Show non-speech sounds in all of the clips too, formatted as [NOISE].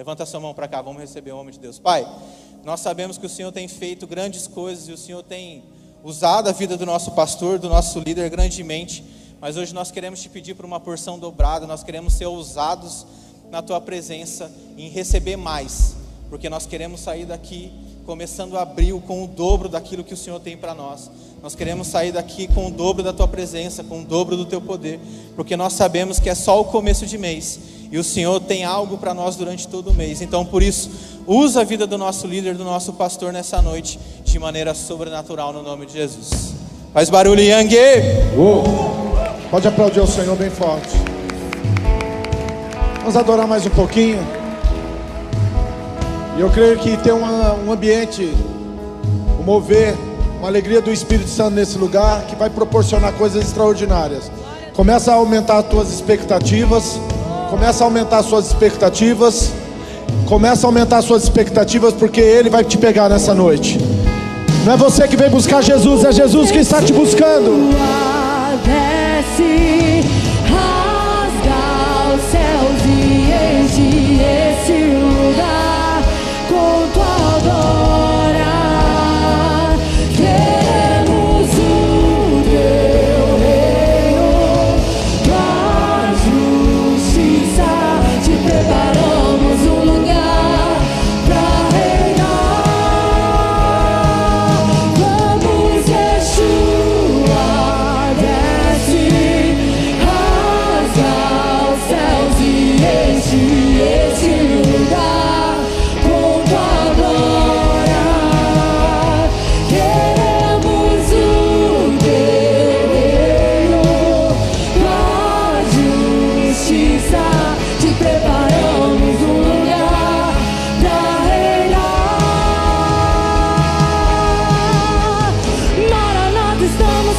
Levanta sua mão para cá, vamos receber o homem de Deus. Pai, nós sabemos que o Senhor tem feito grandes coisas e o Senhor tem usado a vida do nosso pastor, do nosso líder grandemente, mas hoje nós queremos te pedir por uma porção dobrada, nós queremos ser ousados na tua presença em receber mais, porque nós queremos sair daqui começando abril com o dobro daquilo que o Senhor tem para nós. Nós queremos sair daqui com o dobro da tua presença, com o dobro do teu poder, porque nós sabemos que é só o começo de mês e o Senhor tem algo para nós durante todo o mês. Então, por isso, usa a vida do nosso líder, do nosso pastor nessa noite, de maneira sobrenatural, no nome de Jesus. Faz barulho, Yang! Oh. Pode aplaudir o Senhor bem forte. Vamos adorar mais um pouquinho. E eu creio que tem uma, um ambiente, um mover, uma alegria do Espírito Santo nesse lugar que vai proporcionar coisas extraordinárias. Começa a aumentar as tuas expectativas. Começa a aumentar suas expectativas. Começa a aumentar suas expectativas porque Ele vai te pegar nessa noite. Não é você que vem buscar Jesus, é Jesus que está te buscando. Desce,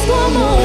estamos clamando.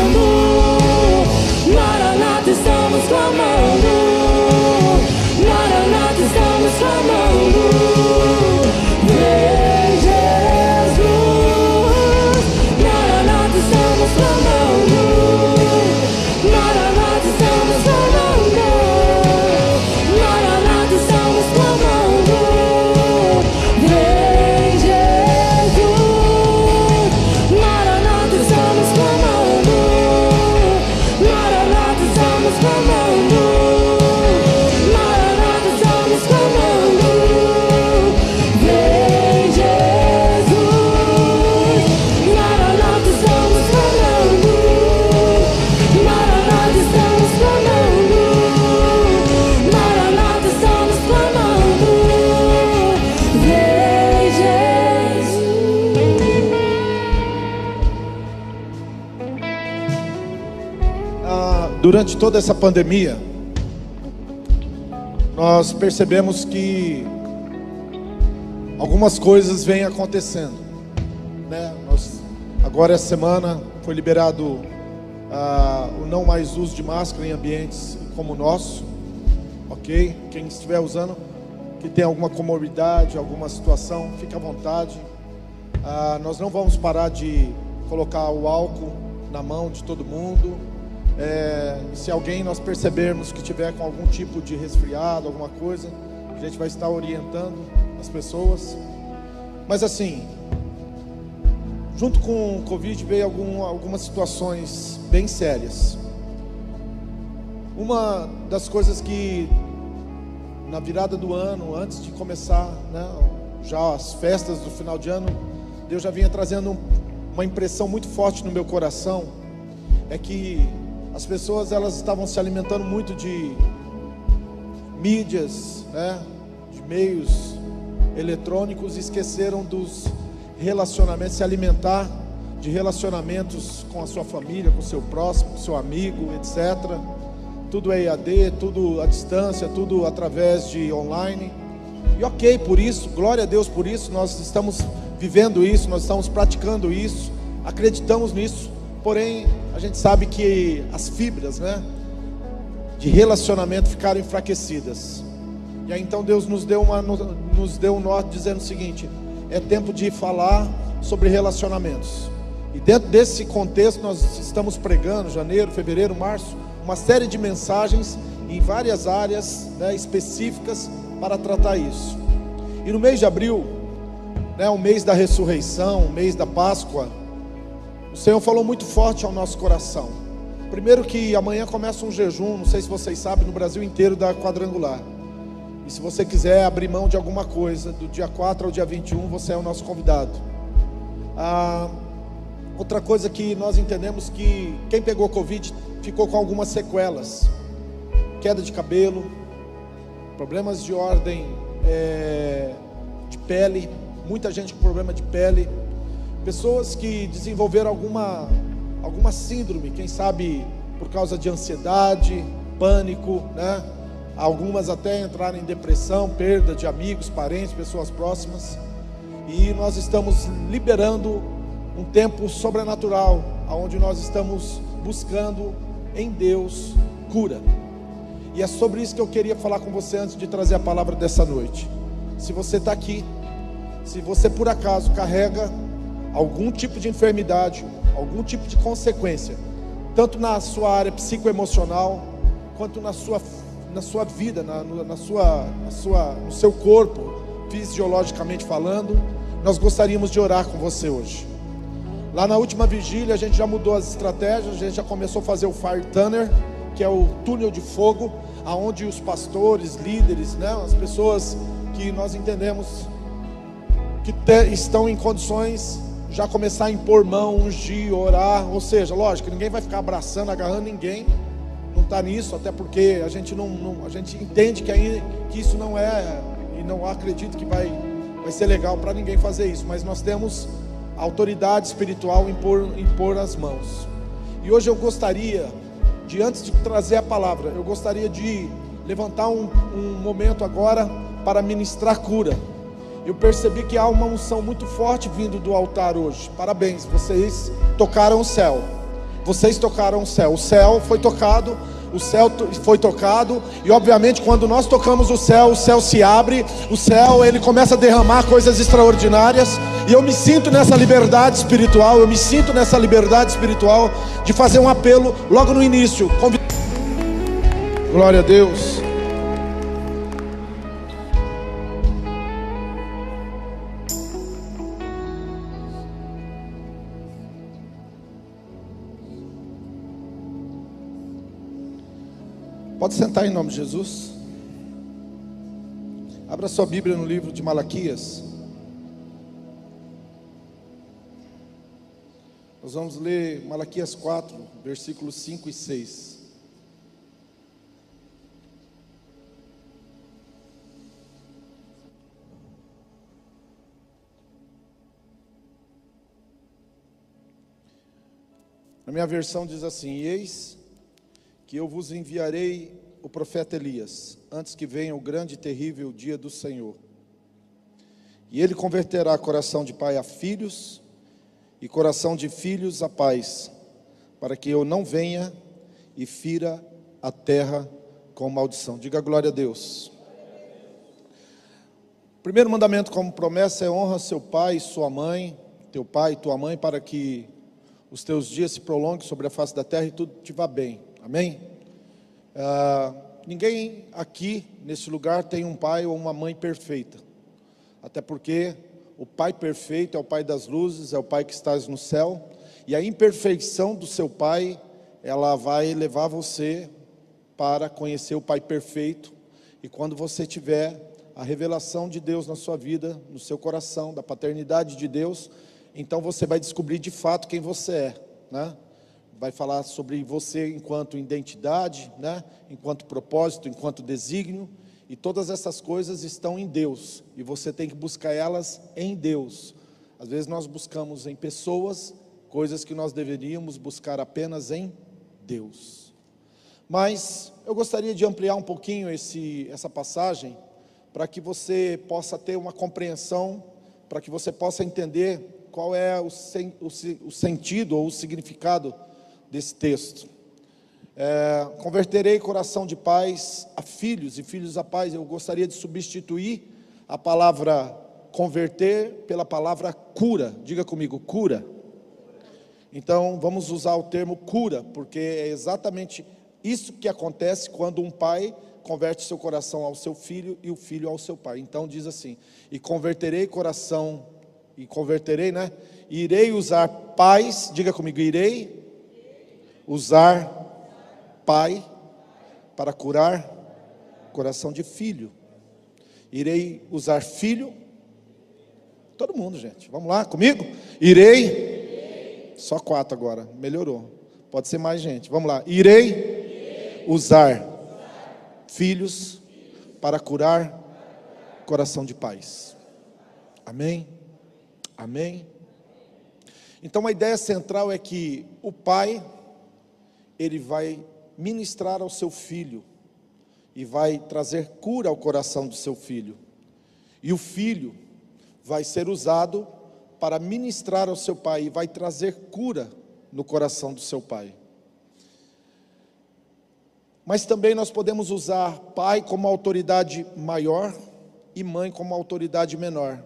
Durante toda essa pandemia, nós percebemos que algumas coisas vêm acontecendo. Né? Nós, agora essa semana foi liberado ah, o não mais uso de máscara em ambientes como o nosso, ok? Quem estiver usando, que tem alguma comorbidade, alguma situação, fique à vontade. Ah, nós não vamos parar de colocar o álcool na mão de todo mundo. É, se alguém nós percebermos que tiver com algum tipo de resfriado, alguma coisa, a gente vai estar orientando as pessoas. Mas assim, junto com o Covid veio algum, algumas situações bem sérias. Uma das coisas que na virada do ano, antes de começar, né, já as festas do final de ano, Deus já vinha trazendo um- uma impressão muito forte no meu coração, é que as pessoas elas estavam se alimentando muito de mídias, né, de meios eletrônicos e esqueceram dos relacionamentos, se alimentar de relacionamentos com a sua família, com o seu próximo, com o seu amigo, etc. Tudo é EAD, tudo à distância, tudo através de online. E ok por isso, glória a Deus por isso, nós estamos vivendo isso, nós estamos praticando isso, acreditamos nisso. Porém, a gente sabe que as fibras, né, de relacionamento ficaram enfraquecidas. E aí então Deus nos deu uma nos deu um norte dizendo o seguinte: é tempo de falar sobre relacionamentos. E dentro desse contexto nós estamos pregando janeiro, fevereiro, março, uma série de mensagens em várias áreas né, específicas para tratar isso. E no mês de abril, né, o mês da ressurreição, o mês da Páscoa, o Senhor falou muito forte ao nosso coração. Primeiro que amanhã começa um jejum, não sei se vocês sabem, no Brasil inteiro da quadrangular. E se você quiser abrir mão de alguma coisa, do dia 4 ao dia 21, você é o nosso convidado. Ah, outra coisa que nós entendemos que quem pegou Covid ficou com algumas sequelas. Queda de cabelo, problemas de ordem é, de pele, muita gente com problema de pele, pessoas que desenvolveram alguma, alguma síndrome, quem sabe por causa de ansiedade, pânico, né? Algumas até entraram em depressão, perda de amigos, parentes, pessoas próximas. E nós estamos liberando um tempo sobrenatural, onde nós estamos buscando em Deus cura. E é sobre isso que eu queria falar com você antes de trazer a palavra dessa noite. Se você está aqui, se você por acaso carrega algum tipo de enfermidade, algum tipo de consequência, tanto na sua área psicoemocional, quanto na sua na sua vida, na, na, sua, na sua, no seu corpo, fisiologicamente falando, nós gostaríamos de orar com você hoje. Lá na última vigília a gente já mudou as estratégias, a gente já começou a fazer o Fire Tunnel, que é o túnel de fogo, aonde os pastores, líderes, né, as pessoas que nós entendemos que te, estão em condições já começar a impor mão, ungir, orar, ou seja, lógico, ninguém vai ficar abraçando, agarrando ninguém, não está nisso, até porque a gente não, não, a gente entende que, aí, que isso não é e não acredito que vai, vai ser legal para ninguém fazer isso, mas nós temos autoridade espiritual impor, impor as mãos. E hoje eu gostaria de antes de trazer a palavra, eu gostaria de levantar um, um momento agora para ministrar cura. Eu percebi que há uma unção muito forte vindo do altar hoje. Parabéns, vocês tocaram o céu. Vocês tocaram o céu. O céu foi tocado, o céu foi tocado, e obviamente quando nós tocamos o céu, o céu se abre, o céu ele começa a derramar coisas extraordinárias, e eu me sinto nessa liberdade espiritual, eu me sinto nessa liberdade espiritual de fazer um apelo logo no início. Glória a Deus. Pode sentar em nome de Jesus. Abra sua Bíblia no livro de Malaquias. Nós vamos ler Malaquias 4, versículos 5 e 6. Na minha versão diz assim: Eis que eu vos enviarei o profeta Elias, antes que venha o grande e terrível dia do Senhor. E ele converterá coração de pai a filhos e coração de filhos a pais, para que eu não venha e fira a terra com maldição. Diga glória a Deus. Primeiro mandamento como promessa é honra seu pai e sua mãe, teu pai e tua mãe, para que os teus dias se prolonguem sobre a face da terra e tudo te vá bem. Amém? Ah, ninguém aqui nesse lugar tem um pai ou uma mãe perfeita, até porque o pai perfeito é o pai das luzes, é o pai que estás no céu, e a imperfeição do seu pai, ela vai levar você para conhecer o pai perfeito, e quando você tiver a revelação de Deus na sua vida, no seu coração, da paternidade de Deus, então você vai descobrir de fato quem você é, né? Vai falar sobre você enquanto identidade, né? enquanto propósito, enquanto desígnio, e todas essas coisas estão em Deus, e você tem que buscar elas em Deus. Às vezes nós buscamos em pessoas coisas que nós deveríamos buscar apenas em Deus. Mas eu gostaria de ampliar um pouquinho esse, essa passagem para que você possa ter uma compreensão, para que você possa entender qual é o, sen, o, o sentido ou o significado desse texto. É, converterei coração de pais a filhos e filhos a pais. Eu gostaria de substituir a palavra converter pela palavra cura. Diga comigo, cura. Então vamos usar o termo cura, porque é exatamente isso que acontece quando um pai converte seu coração ao seu filho e o filho ao seu pai. Então diz assim: E converterei coração, e converterei, né? Irei usar pais, diga comigo, irei usar pai para curar coração de filho. Irei usar filho. Todo mundo, gente. Vamos lá comigo? Irei. Só quatro agora. Melhorou. Pode ser mais gente. Vamos lá. Irei usar filhos para curar coração de pais. Amém? Amém? Então a ideia central é que o pai ele vai ministrar ao seu filho e vai trazer cura ao coração do seu filho. E o filho vai ser usado para ministrar ao seu pai e vai trazer cura no coração do seu pai. Mas também nós podemos usar pai como autoridade maior e mãe como autoridade menor.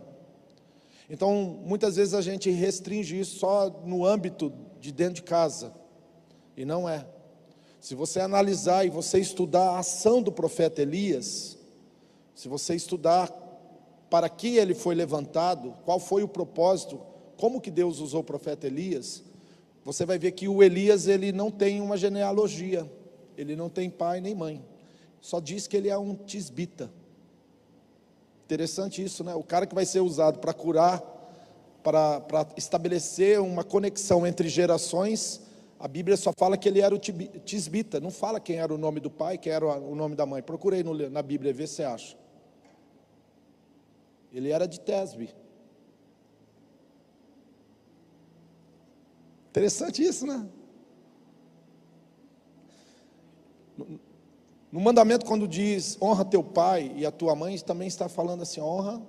Então, muitas vezes a gente restringe isso só no âmbito de dentro de casa, e não é. Se você analisar e você estudar a ação do profeta Elias, se você estudar para que ele foi levantado, qual foi o propósito, como que Deus usou o profeta Elias, você vai ver que o Elias ele não tem uma genealogia, ele não tem pai nem mãe, só diz que ele é um tisbita. Interessante isso, né? O cara que vai ser usado para curar, para, estabelecer uma conexão entre gerações, a Bíblia só fala que ele era o tisbita, não fala quem era o nome do pai, quem era o nome da mãe. Procurei na Bíblia, vê se acha. Ele era de Tesbe. Interessante isso, né? No mandamento, quando diz honra teu pai e a tua mãe, também está falando assim: honra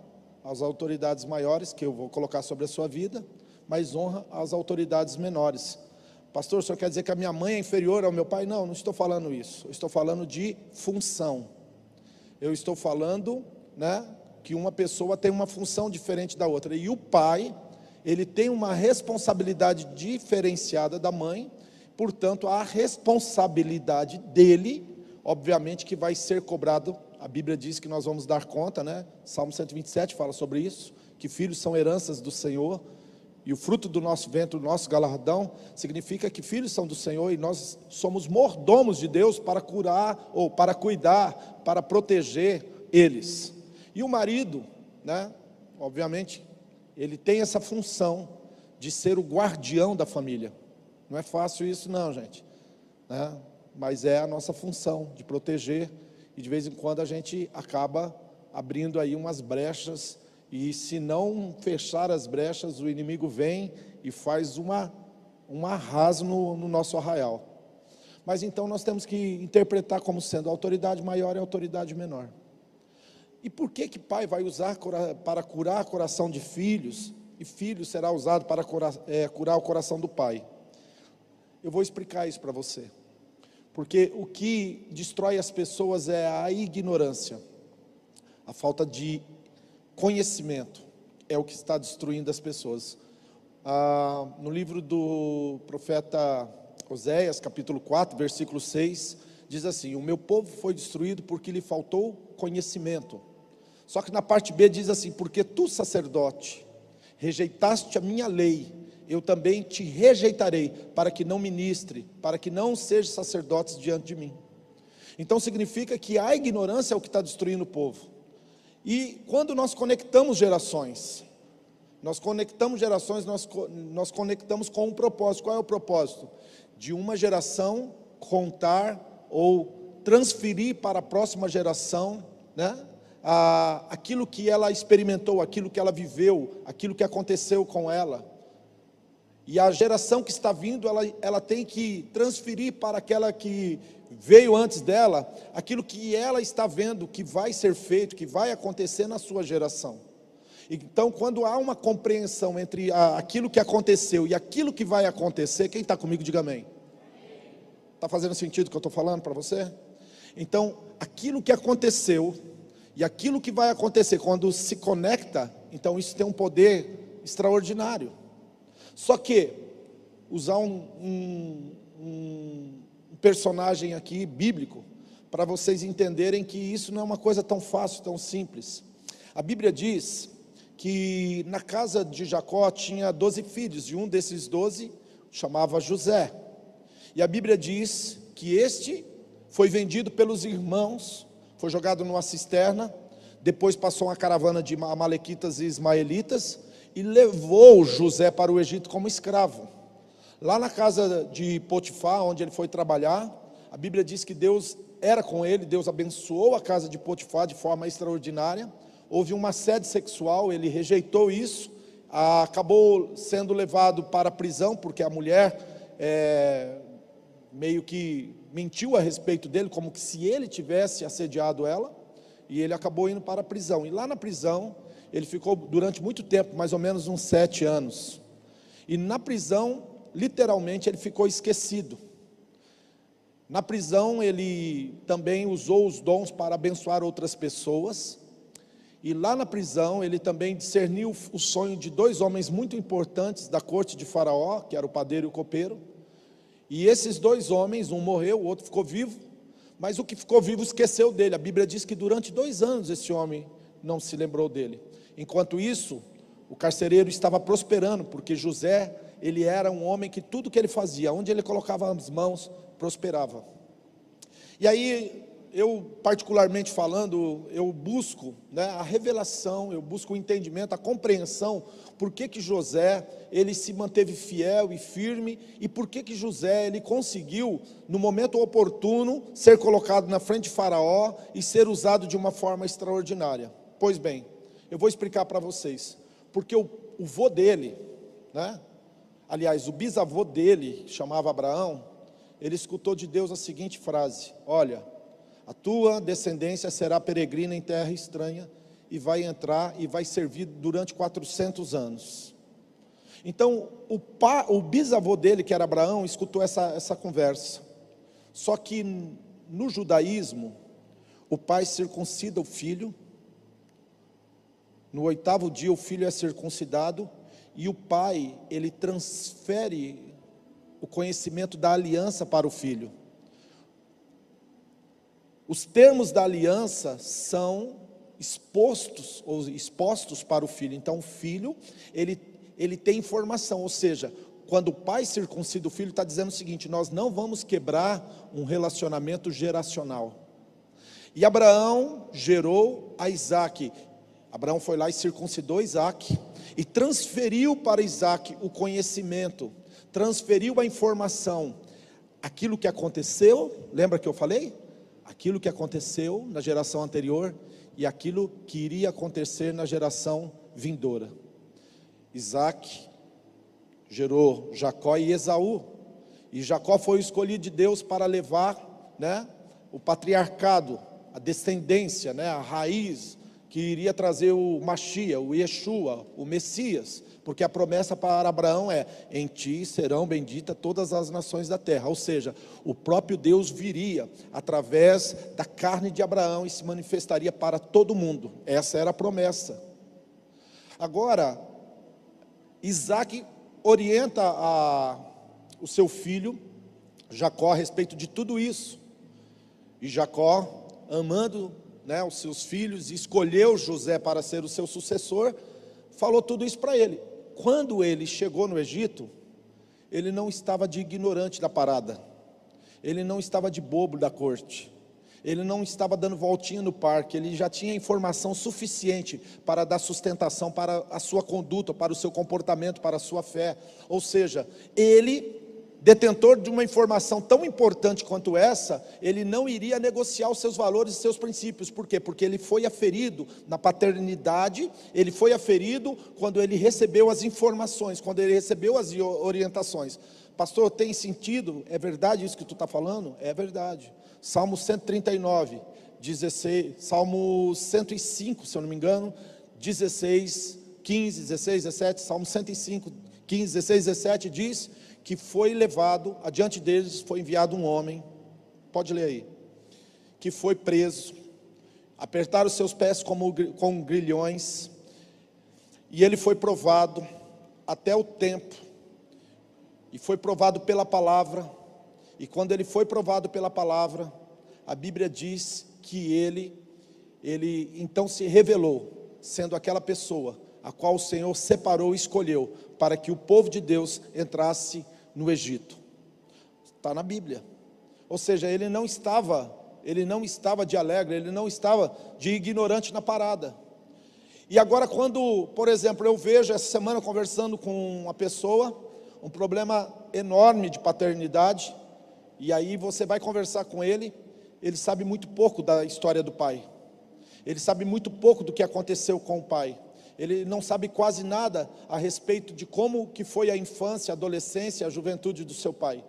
às autoridades maiores, que eu vou colocar sobre a sua vida, mas honra às autoridades menores. Pastor, o senhor quer dizer que a minha mãe é inferior ao meu pai? Não, não estou falando isso. Eu estou falando de função. Eu estou falando, né, que uma pessoa tem uma função diferente da outra. E o pai, ele tem uma responsabilidade diferenciada da mãe, portanto, a responsabilidade dele, obviamente que vai ser cobrado. A Bíblia diz que nós vamos dar conta, né? Salmo 127 fala sobre isso, que filhos são heranças do Senhor e o fruto do nosso ventre, o nosso galardão, significa que filhos são do Senhor e nós somos mordomos de Deus para curar ou para cuidar, para proteger eles. E o marido, né, obviamente, ele tem essa função de ser o guardião da família. Não é fácil isso, não, gente. Né? Mas é a nossa função de proteger e de vez em quando a gente acaba abrindo aí umas brechas e se não fechar as brechas, o inimigo vem e faz uma, um arraso no, no nosso arraial. Mas então nós temos que interpretar como sendo autoridade maior e autoridade menor. E por que que pai vai usar para curar o coração de filhos e filho será usado para curar, é, curar o coração do pai? Eu vou explicar isso para você. Porque o que destrói as pessoas é a ignorância, a falta de conhecimento é o que está destruindo as pessoas. Ah, no livro do profeta Oséias, capítulo 4, versículo 6, diz assim: O meu povo foi destruído porque lhe faltou conhecimento. Só que na parte B diz assim: Porque tu, sacerdote, rejeitaste a minha lei, eu também te rejeitarei, para que não ministre, para que não seja sacerdotes diante de mim. Então significa que a ignorância é o que está destruindo o povo. E quando nós conectamos gerações, nós conectamos gerações, nós, nós conectamos com um propósito. Qual é o propósito? De uma geração contar ou transferir para a próxima geração, né? A, aquilo que ela experimentou, aquilo que ela viveu, aquilo que aconteceu com ela. E a geração que está vindo, ela, ela tem que transferir para aquela que veio antes dela, aquilo que ela está vendo que vai ser feito, que vai acontecer na sua geração. Então, quando há uma compreensão entre aquilo que aconteceu e aquilo que vai acontecer, quem está comigo, diga amém. Está fazendo sentido o que eu estou falando para você? Então, aquilo que aconteceu e aquilo que vai acontecer, quando se conecta, então isso tem um poder extraordinário. Só que, usar um, um, um personagem aqui bíblico, para vocês entenderem que isso não é uma coisa tão fácil, tão simples. A Bíblia diz que na casa de Jacó tinha doze filhos, e um desses doze chamava José. E a Bíblia diz que este foi vendido pelos irmãos, foi jogado numa cisterna, depois passou uma caravana de amalequitas e ismaelitas e levou José para o Egito como escravo. Lá na casa de Potifar, onde ele foi trabalhar, a Bíblia diz que Deus era com ele, Deus abençoou a casa de Potifar de forma extraordinária. Houve uma sede sexual, ele rejeitou isso, acabou sendo levado para a prisão, porque a mulher é, meio que mentiu a respeito dele, como que se ele tivesse assediado ela, e ele acabou indo para a prisão. E lá na prisão, ele ficou durante muito tempo, mais ou menos uns sete anos. E na prisão, literalmente, ele ficou esquecido. Na prisão, ele também usou os dons para abençoar outras pessoas. E lá na prisão, ele também discerniu o sonho de dois homens muito importantes da corte de Faraó, que era o padeiro e o copeiro. E esses dois homens, um morreu, o outro ficou vivo, mas o que ficou vivo esqueceu dele. A Bíblia diz que durante dois anos esse homem não se lembrou dele. Enquanto isso, o carcereiro estava prosperando, porque José, ele era um homem que tudo que ele fazia, onde ele colocava as mãos, prosperava. E aí, eu particularmente falando, eu busco né, a revelação, eu busco o entendimento, a compreensão, por que que José, ele se manteve fiel e firme, e por que que José, ele conseguiu, no momento oportuno, ser colocado na frente de faraó e ser usado de uma forma extraordinária. Pois bem, eu vou explicar para vocês, porque o, o vô dele, né, aliás, o bisavô dele, chamava Abraão, ele escutou de Deus a seguinte frase: Olha, a tua descendência será peregrina em terra estranha e vai entrar e vai servir durante 400 anos. Então, o, pa, o bisavô dele, que era Abraão, escutou essa, essa conversa. Só que no judaísmo, o pai circuncida o filho, no oitavo dia o filho é circuncidado, e o pai, ele transfere o conhecimento da aliança para o filho. Os termos da aliança são expostos ou expostos para o filho. Então o filho, ele, ele tem informação, ou seja, quando o pai circuncida o filho, está dizendo o seguinte: nós não vamos quebrar um relacionamento geracional. E Abraão gerou a Isaac. Abraão foi lá e circuncidou Isaac e transferiu para Isaac o conhecimento transferiu a informação, aquilo que aconteceu, lembra que eu falei? Aquilo que aconteceu na geração anterior e aquilo que iria acontecer na geração vindoura. Isaac gerou Jacó e Esaú, e Jacó foi escolhido de Deus para levar, né, o patriarcado, a descendência, né, a raiz que iria trazer o Machia, o Yeshua, o Messias porque a promessa para Abraão é: em ti serão benditas todas as nações da terra. Ou seja, o próprio Deus viria através da carne de Abraão e se manifestaria para todo mundo. Essa era a promessa. Agora, Isaac orienta a, o seu filho, Jacó, a respeito de tudo isso. E Jacó, amando né, os seus filhos, escolheu José para ser o seu sucessor, falou tudo isso para ele. Quando ele chegou no Egito, ele não estava de ignorante da parada, ele não estava de bobo da corte, ele não estava dando voltinha no parque, ele já tinha informação suficiente para dar sustentação para a sua conduta, para o seu comportamento, para a sua fé. Ou seja, ele detentor de uma informação tão importante quanto essa, ele não iria negociar os seus valores e seus princípios. Por quê? Porque ele foi aferido na paternidade, ele foi aferido quando ele recebeu as informações, quando ele recebeu as orientações. Pastor, tem sentido? É verdade isso que tu está falando? É verdade. Salmo 139, 16, Salmo 105, se eu não me engano, 16, 15, 16, 17, Salmo 105, 15, 16, 17 diz que foi levado, adiante deles foi enviado um homem, pode ler aí, que foi preso, apertaram seus pés como, com grilhões, e ele foi provado até o tempo, e foi provado pela palavra, e quando ele foi provado pela palavra, a Bíblia diz que ele, ele então se revelou, sendo aquela pessoa a qual o Senhor separou e escolheu para que o povo de Deus entrasse no Egito. Está na Bíblia. Ou seja, ele não estava, ele não estava de alegre, ele não estava de ignorante na parada. E agora, quando, por exemplo, eu vejo essa semana conversando com uma pessoa, um problema enorme de paternidade, e aí você vai conversar com ele, ele sabe muito pouco da história do pai, ele sabe muito pouco do que aconteceu com o pai, ele não sabe quase nada a respeito de como que foi a infância, a adolescência, a juventude do seu pai.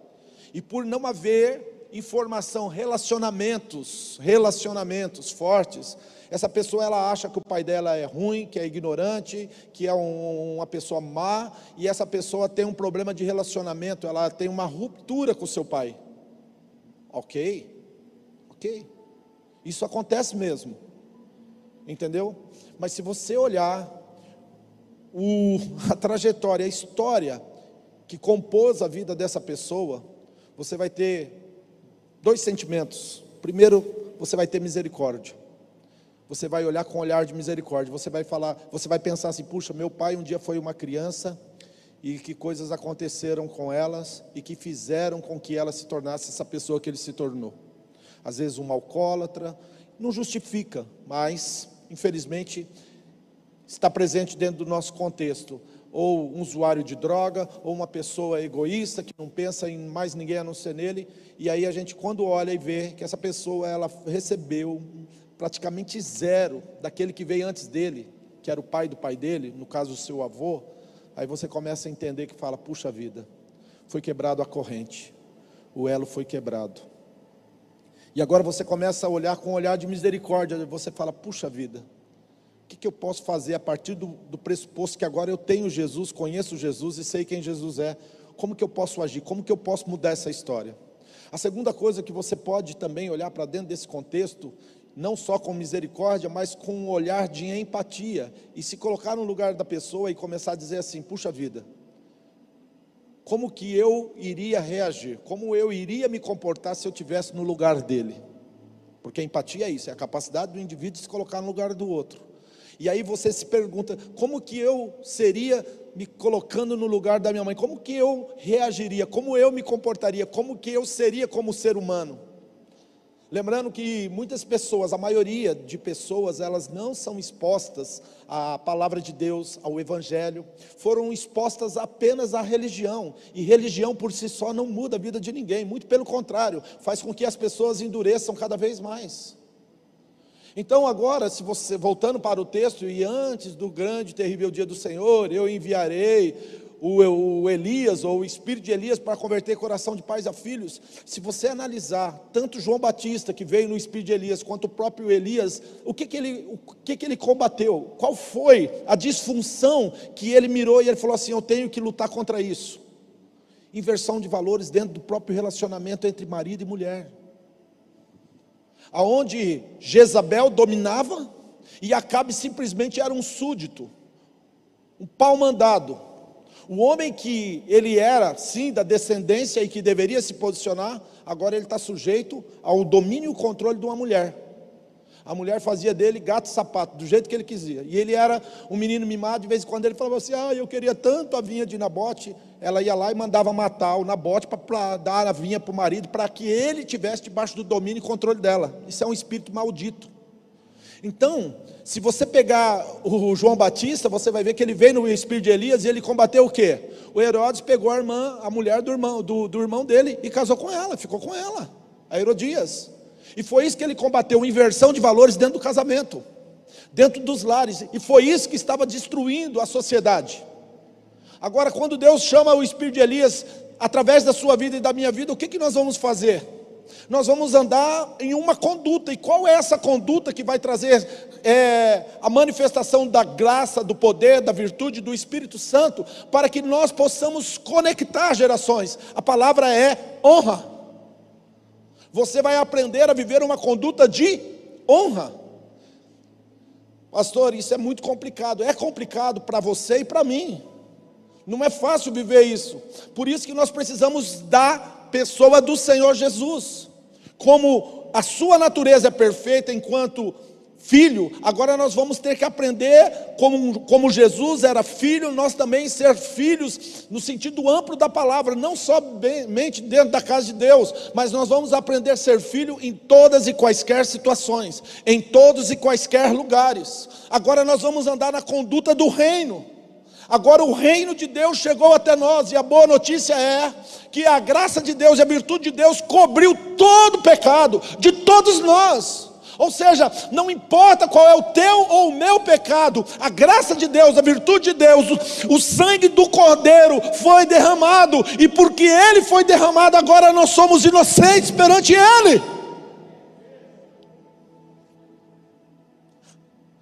E por não haver informação, relacionamentos, relacionamentos fortes, essa pessoa ela acha que o pai dela é ruim, que é ignorante, que é um, uma pessoa má, e essa pessoa tem um problema de relacionamento, ela tem uma ruptura com o seu pai. Ok, ok, isso acontece mesmo, entendeu? Mas se você olhar o, a trajetória, a história que compôs a vida dessa pessoa, você vai ter dois sentimentos. Primeiro, você vai ter misericórdia você vai olhar com um olhar de misericórdia. Você vai falar, você vai pensar assim: puxa, meu pai um dia foi uma criança e que coisas aconteceram com elas e que fizeram com que ela se tornasse essa pessoa que ele se tornou. Às vezes um alcoólatra, não justifica, mas infelizmente está presente dentro do nosso contexto. Ou um usuário de droga, ou uma pessoa egoísta que não pensa em mais ninguém a não ser nele. E aí a gente, quando olha e vê que essa pessoa ela recebeu praticamente zero daquele que veio antes dele, que era o pai do pai dele, no caso o seu avô, aí você começa a entender que fala: puxa vida, foi quebrado a corrente, o elo foi quebrado. E agora você começa a olhar com um olhar de misericórdia, você fala: puxa vida, que, que eu posso fazer a partir do, do pressuposto que agora eu tenho Jesus, conheço Jesus e sei quem Jesus é? Como que eu posso agir? Como que eu posso mudar essa história? A segunda coisa que você pode também olhar para dentro desse contexto não só com misericórdia, mas com um olhar de empatia e se colocar no lugar da pessoa e começar a dizer assim: puxa vida, como que eu iria reagir? Como eu iria me comportar se eu tivesse no lugar dele? Porque a empatia é isso, é a capacidade do indivíduo de se colocar no lugar do outro. E aí você se pergunta: como que eu seria me colocando no lugar da minha mãe? Como que eu reagiria? Como eu me comportaria? Como que eu seria como ser humano? Lembrando que muitas pessoas, a maioria de pessoas, elas não são expostas à palavra de Deus, ao Evangelho, foram expostas apenas à religião, e religião por si só não muda a vida de ninguém, muito pelo contrário, faz com que as pessoas endureçam cada vez mais. Então, agora, se você voltando para o texto, e antes do grande e terrível dia do Senhor, eu enviarei o, o Elias, ou o espírito de Elias, para converter coração de pais a filhos. Se você analisar tanto João Batista, que veio no espírito de Elias, quanto o próprio Elias, o que, que, ele, o que, que ele combateu? Qual foi a disfunção que ele mirou e ele falou assim: Eu tenho que lutar contra isso? Inversão de valores dentro do próprio relacionamento entre marido e mulher. Aonde Jezabel dominava e Acabe simplesmente era um súdito, um pau mandado o homem que ele era, sim, da descendência e que deveria se posicionar, agora ele está sujeito ao domínio e controle de uma mulher. A mulher fazia dele gato e sapato, do jeito que ele quisia. E ele era um menino mimado, de vez em quando ele falava assim: Ah, eu queria tanto a vinha de Nabote. Ela ia lá e mandava matar o Nabote para dar a vinha para o marido, para que ele tivesse debaixo do domínio e controle dela. Isso é um espírito maldito. Então, se você pegar o João Batista, você vai ver que ele veio no espírito de Elias e ele combateu o quê? O Herodes pegou a irmã, a mulher do irmão, do, do irmão dele e casou com ela, ficou com ela, a Herodias. E foi isso que ele combateu, inversão de valores dentro do casamento, dentro dos lares, e foi isso que estava destruindo a sociedade. Agora, quando Deus chama o espírito de Elias através da sua vida e da minha vida, o que, que nós vamos fazer? nós vamos andar em uma conduta. E qual é essa conduta que vai trazer é, a manifestação da graça, do poder, da virtude do Espírito Santo, para que nós possamos conectar gerações? A palavra é honra. Você vai aprender a viver uma conduta de honra. Pastor, isso é muito complicado. É complicado para você e para mim. Não é fácil viver isso. Por isso que nós precisamos da pessoa do Senhor Jesus como a sua natureza é perfeita enquanto filho, agora nós vamos ter que aprender, como, como Jesus era filho, nós também ser filhos, no sentido amplo da palavra, não somente dentro da casa de Deus, mas nós vamos aprender a ser filho em todas e quaisquer situações, em todos e quaisquer lugares. Agora nós vamos andar na conduta do reino. Agora o reino de Deus chegou até nós, e a boa notícia é que a graça de Deus e a virtude de Deus cobriu todo o pecado de todos nós. Ou seja, não importa qual é o teu ou o meu pecado, a graça de Deus, a virtude de Deus, o, o sangue do Cordeiro foi derramado, e porque ele foi derramado, agora nós somos inocentes perante Ele.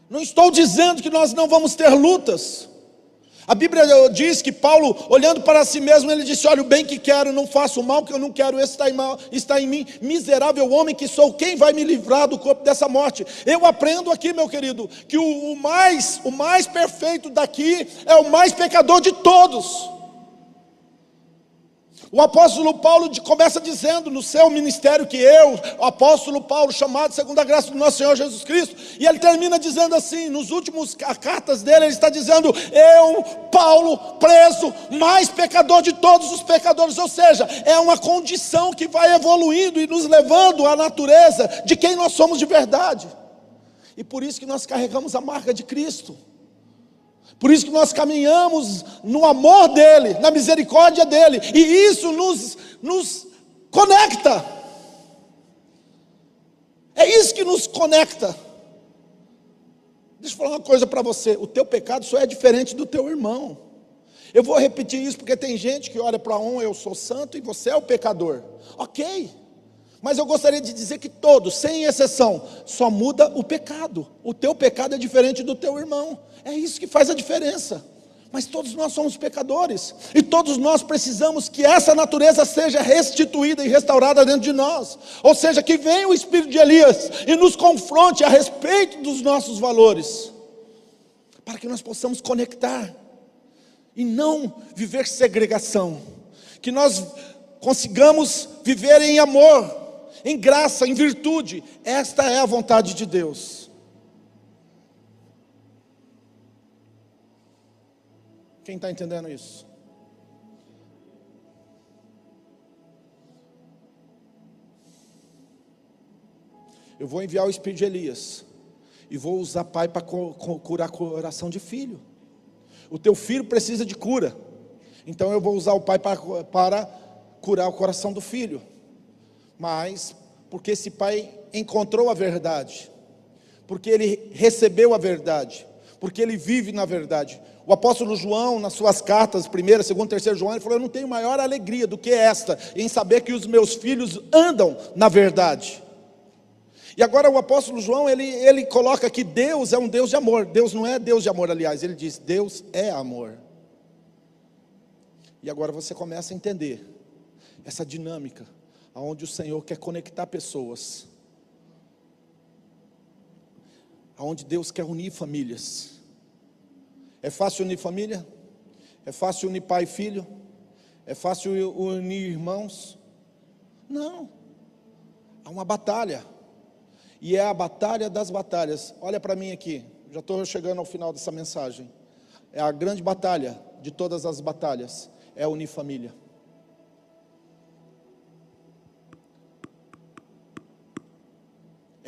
Não estou dizendo que nós não vamos ter lutas, a Bíblia diz que Paulo, olhando para si mesmo, ele disse: Olha, o bem que quero, não faço o mal que eu não quero, esse está em, mal, está em mim, miserável homem que sou, quem vai me livrar do corpo dessa morte? Eu aprendo aqui, meu querido, que o, o mais, o mais perfeito daqui é o mais pecador de todos. O apóstolo Paulo começa dizendo no seu ministério que eu, o apóstolo Paulo, chamado segundo a graça do nosso Senhor Jesus Cristo, e ele termina dizendo assim, nos últimos cartas dele, ele está dizendo: Eu, Paulo, preso, mais pecador de todos os pecadores, ou seja, é uma condição que vai evoluindo e nos levando à natureza de quem nós somos de verdade. E por isso que nós carregamos a marca de Cristo. Por isso que nós caminhamos no amor dEle, na misericórdia dEle, e isso nos, nos conecta. É isso que nos conecta. Deixa eu falar uma coisa para você: o teu pecado só é diferente do teu irmão. Eu vou repetir isso porque tem gente que olha para um, eu sou santo e você é o pecador. Ok, mas eu gostaria de dizer que todos, sem exceção, só muda o pecado. O teu pecado é diferente do teu irmão. É isso que faz a diferença. Mas todos nós somos pecadores, e todos nós precisamos que essa natureza seja restituída e restaurada dentro de nós. Ou seja, que venha o espírito de Elias e nos confronte a respeito dos nossos valores, para que nós possamos conectar e não viver segregação, que nós consigamos viver em amor, em graça, em virtude. Esta é a vontade de Deus. Quem está entendendo isso? Eu vou enviar o espírito de Elias. E vou usar pai para curar coração de filho. O teu filho precisa de cura. Então eu vou usar o pai para, para curar o coração do filho. Mas, porque esse pai encontrou a verdade. Porque ele recebeu a verdade. Porque ele vive na verdade. O apóstolo João, nas suas cartas, primeira, segunda, terceira João, ele falou: Eu não tenho maior alegria do que esta, em saber que os meus filhos andam na verdade. E agora o apóstolo João, ele, ele coloca que Deus é um Deus de amor. Deus não é Deus de amor, aliás, ele diz: Deus é amor. E agora você começa a entender essa dinâmica, aonde o Senhor quer conectar pessoas, aonde Deus quer unir famílias. É fácil unir família? É fácil unir pai e filho? É fácil unir irmãos? Não. Há uma batalha. E é a batalha das batalhas. Olha para mim aqui. Já estou chegando ao final dessa mensagem. É a grande batalha de todas as batalhas. É unir família.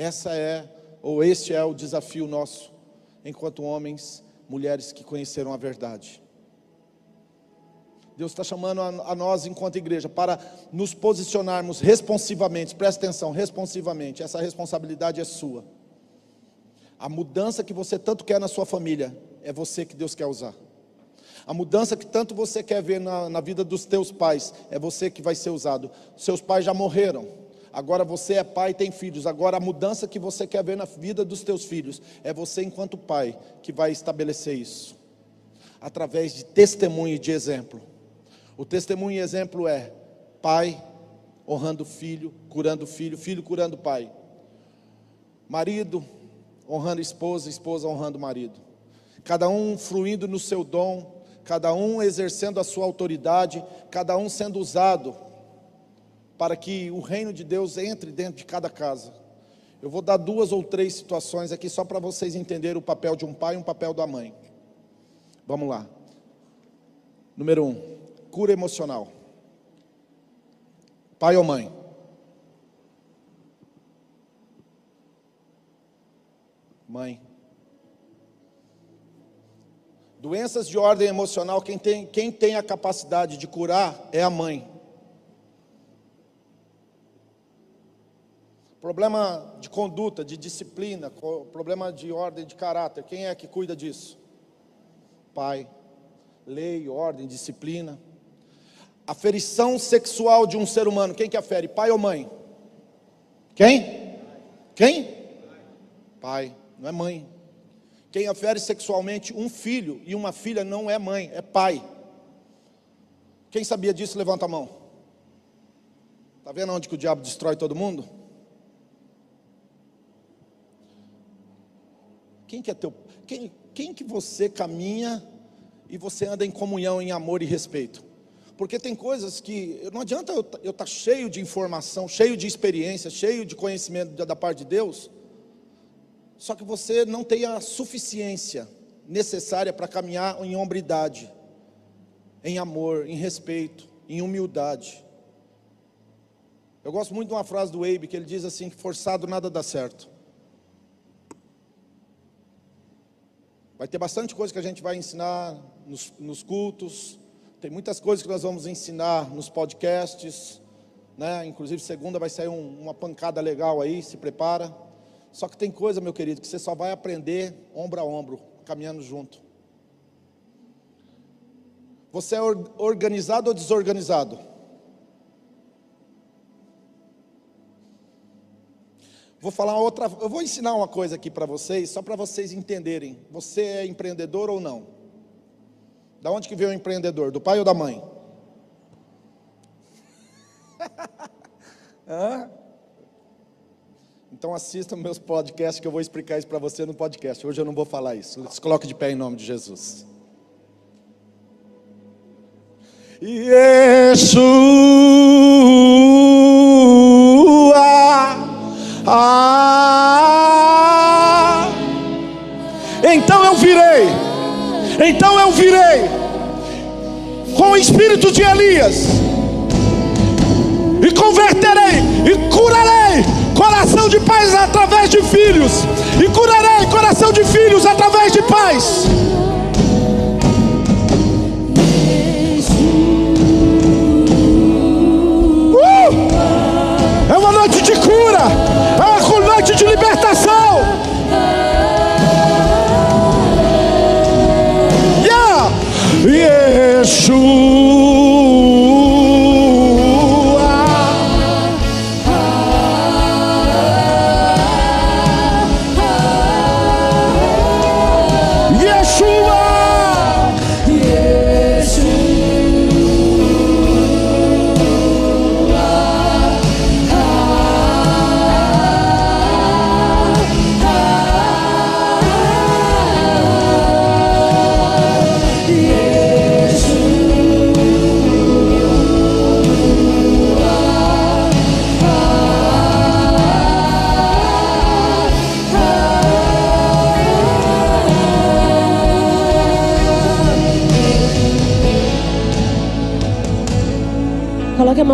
Essa é, ou este é o desafio nosso, enquanto homens mulheres que conheceram a verdade. Deus está chamando a, nós, enquanto igreja, para nos posicionarmos responsivamente, presta atenção, responsivamente, essa responsabilidade é sua. A mudança que você tanto quer na sua família, é você que Deus quer usar. A mudança que tanto você quer ver na, na vida dos teus pais, é você que vai ser usado. Seus pais já morreram, Agora você é pai e tem filhos. Agora a mudança que você quer ver na vida dos teus filhos é você, enquanto pai, que vai estabelecer isso. Através de testemunho e de exemplo. O testemunho e exemplo é pai honrando filho, curando filho, filho curando pai. Marido honrando esposa, esposa honrando marido. Cada um fluindo no seu dom, cada um exercendo a sua autoridade, cada um sendo usado para que o reino de Deus entre dentro de cada casa. Eu vou dar duas ou três situações aqui só para vocês entenderem o papel de um pai e um papel da mãe. Vamos lá. Número um, cura emocional. Pai ou mãe? Mãe. Doenças de ordem emocional, quem tem, quem tem a capacidade de curar é a mãe. Problema de conduta, de disciplina, problema de ordem de caráter, quem é que cuida disso? Pai. Lei, ordem, disciplina. Aferição sexual de um ser humano, quem que afere? Pai ou mãe? Quem? Quem? Pai, não é mãe. Quem afere sexualmente um filho e uma filha não é mãe, é pai. Quem sabia disso, levanta a mão. Está vendo onde que o diabo destrói todo mundo? Quem que é teu? Quem, quem que você caminha e você anda em comunhão, em amor e respeito? Porque tem coisas que não adianta eu estar tá cheio de informação, cheio de experiência, cheio de conhecimento da parte de Deus só que você não tem a suficiência necessária para caminhar em hombridade, em amor, em respeito, em humildade. Eu gosto muito de uma frase do Abe que ele diz assim: que forçado nada dá certo. Vai ter bastante coisa que a gente vai ensinar nos, nos cultos, tem muitas coisas que nós vamos ensinar nos podcasts, né? Inclusive segunda vai sair um, uma pancada legal aí, se prepara. Só que tem coisa, meu querido, que você só vai aprender ombro a ombro, caminhando junto. Você é organizado ou desorganizado? Vou falar outra, eu vou ensinar uma coisa aqui para vocês, só para vocês entenderem. Você é empreendedor ou não? Da onde que veio o empreendedor? Do pai ou da mãe? [LAUGHS] Hã? Então assista meus podcasts que eu vou explicar isso para você no podcast. Hoje eu não vou falar isso. Se coloque de pé em nome de Jesus. Yeshua, então eu virei com o espírito de Elias e converterei e curarei coração de pais através de filhos, e curarei coração de filhos através de pais.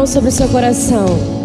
Sobre o seu coração.